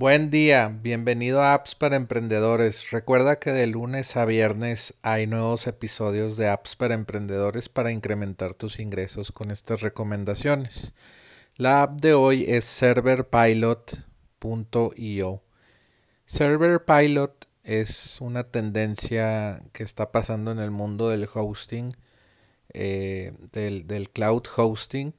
Buen día, bienvenido a Apps para Emprendedores. Recuerda que de lunes a viernes hay nuevos episodios de Apps para Emprendedores para incrementar tus ingresos con estas recomendaciones. La app de hoy es serverpilot.io. Serverpilot es una tendencia que está pasando en el mundo del hosting, eh, del, del cloud hosting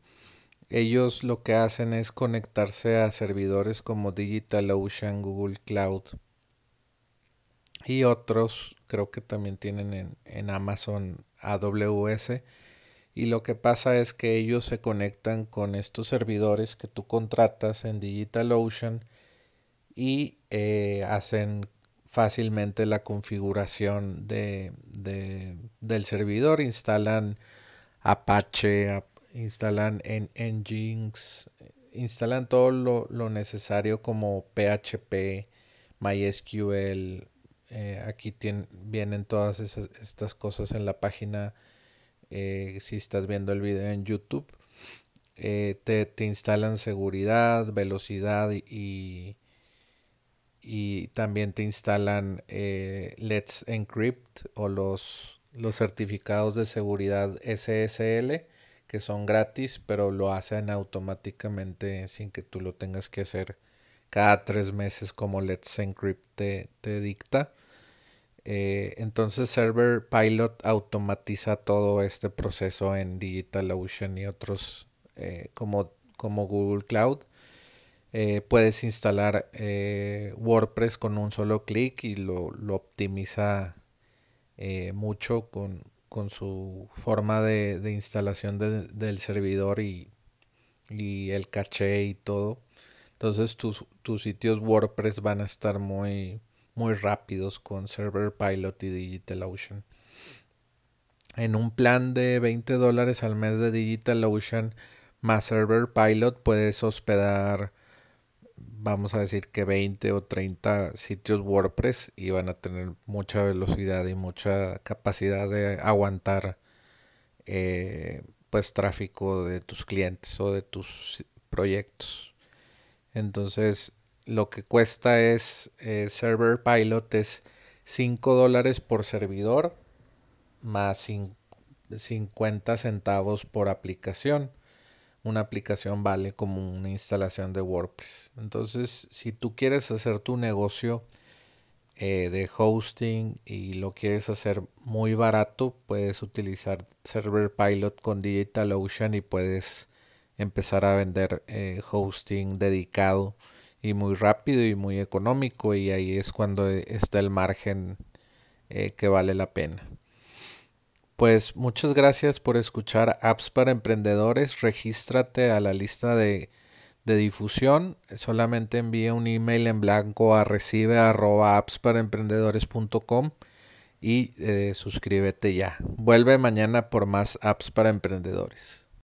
ellos lo que hacen es conectarse a servidores como DigitalOcean, Google Cloud y otros, creo que también tienen en, Amazon AWS. Y lo que pasa es que ellos se conectan con estos servidores que tú contratas en DigitalOcean y eh, hacen fácilmente la configuración de, del servidor, instalan Apache, instalan en Nginx, instalan todo lo, necesario como PHP, MySQL. Eh, aquí vienen todas estas cosas en la página. Eh, si estás viendo el video en YouTube, eh, te, instalan seguridad, velocidad y, y también te instalan Let's Encrypt o los, los certificados de seguridad SSL que son gratis, pero lo hacen automáticamente sin que tú lo tengas que hacer cada tres meses como Let's Encrypt te, dicta. Eh, entonces Server Pilot automatiza todo este proceso en DigitalOcean y otros eh, como, como Google Cloud. Eh, puedes instalar WordPress con un solo clic y lo, lo optimiza mucho con, con su forma de, instalación del servidor y, el caché y todo. Entonces tus, tus, sitios WordPress van a estar muy, muy rápidos con Server Pilot y DigitalOcean. En un plan de 20 dólares al mes de DigitalOcean más Server Pilot puedes hospedar vamos a decir que 20 o 30 sitios WordPress y van a tener mucha velocidad y mucha capacidad de aguantar eh, pues tráfico de tus clientes o de tus proyectos. Entonces lo que cuesta es eh, Server Pilot es 5 dólares por servidor más 50 centavos por aplicación una aplicación vale como una instalación de WordPress. Entonces, si tú quieres hacer tu negocio eh, de hosting y lo quieres hacer muy barato, puedes utilizar Server Pilot con DigitalOcean y puedes empezar a vender eh, hosting dedicado y muy rápido y muy económico y ahí es cuando está el margen eh, que vale la pena. Pues muchas gracias por escuchar Apps para Emprendedores. Regístrate a la lista de, difusión. Solamente envía un email en blanco a recibe y eh, suscríbete ya. Vuelve mañana por más apps para emprendedores.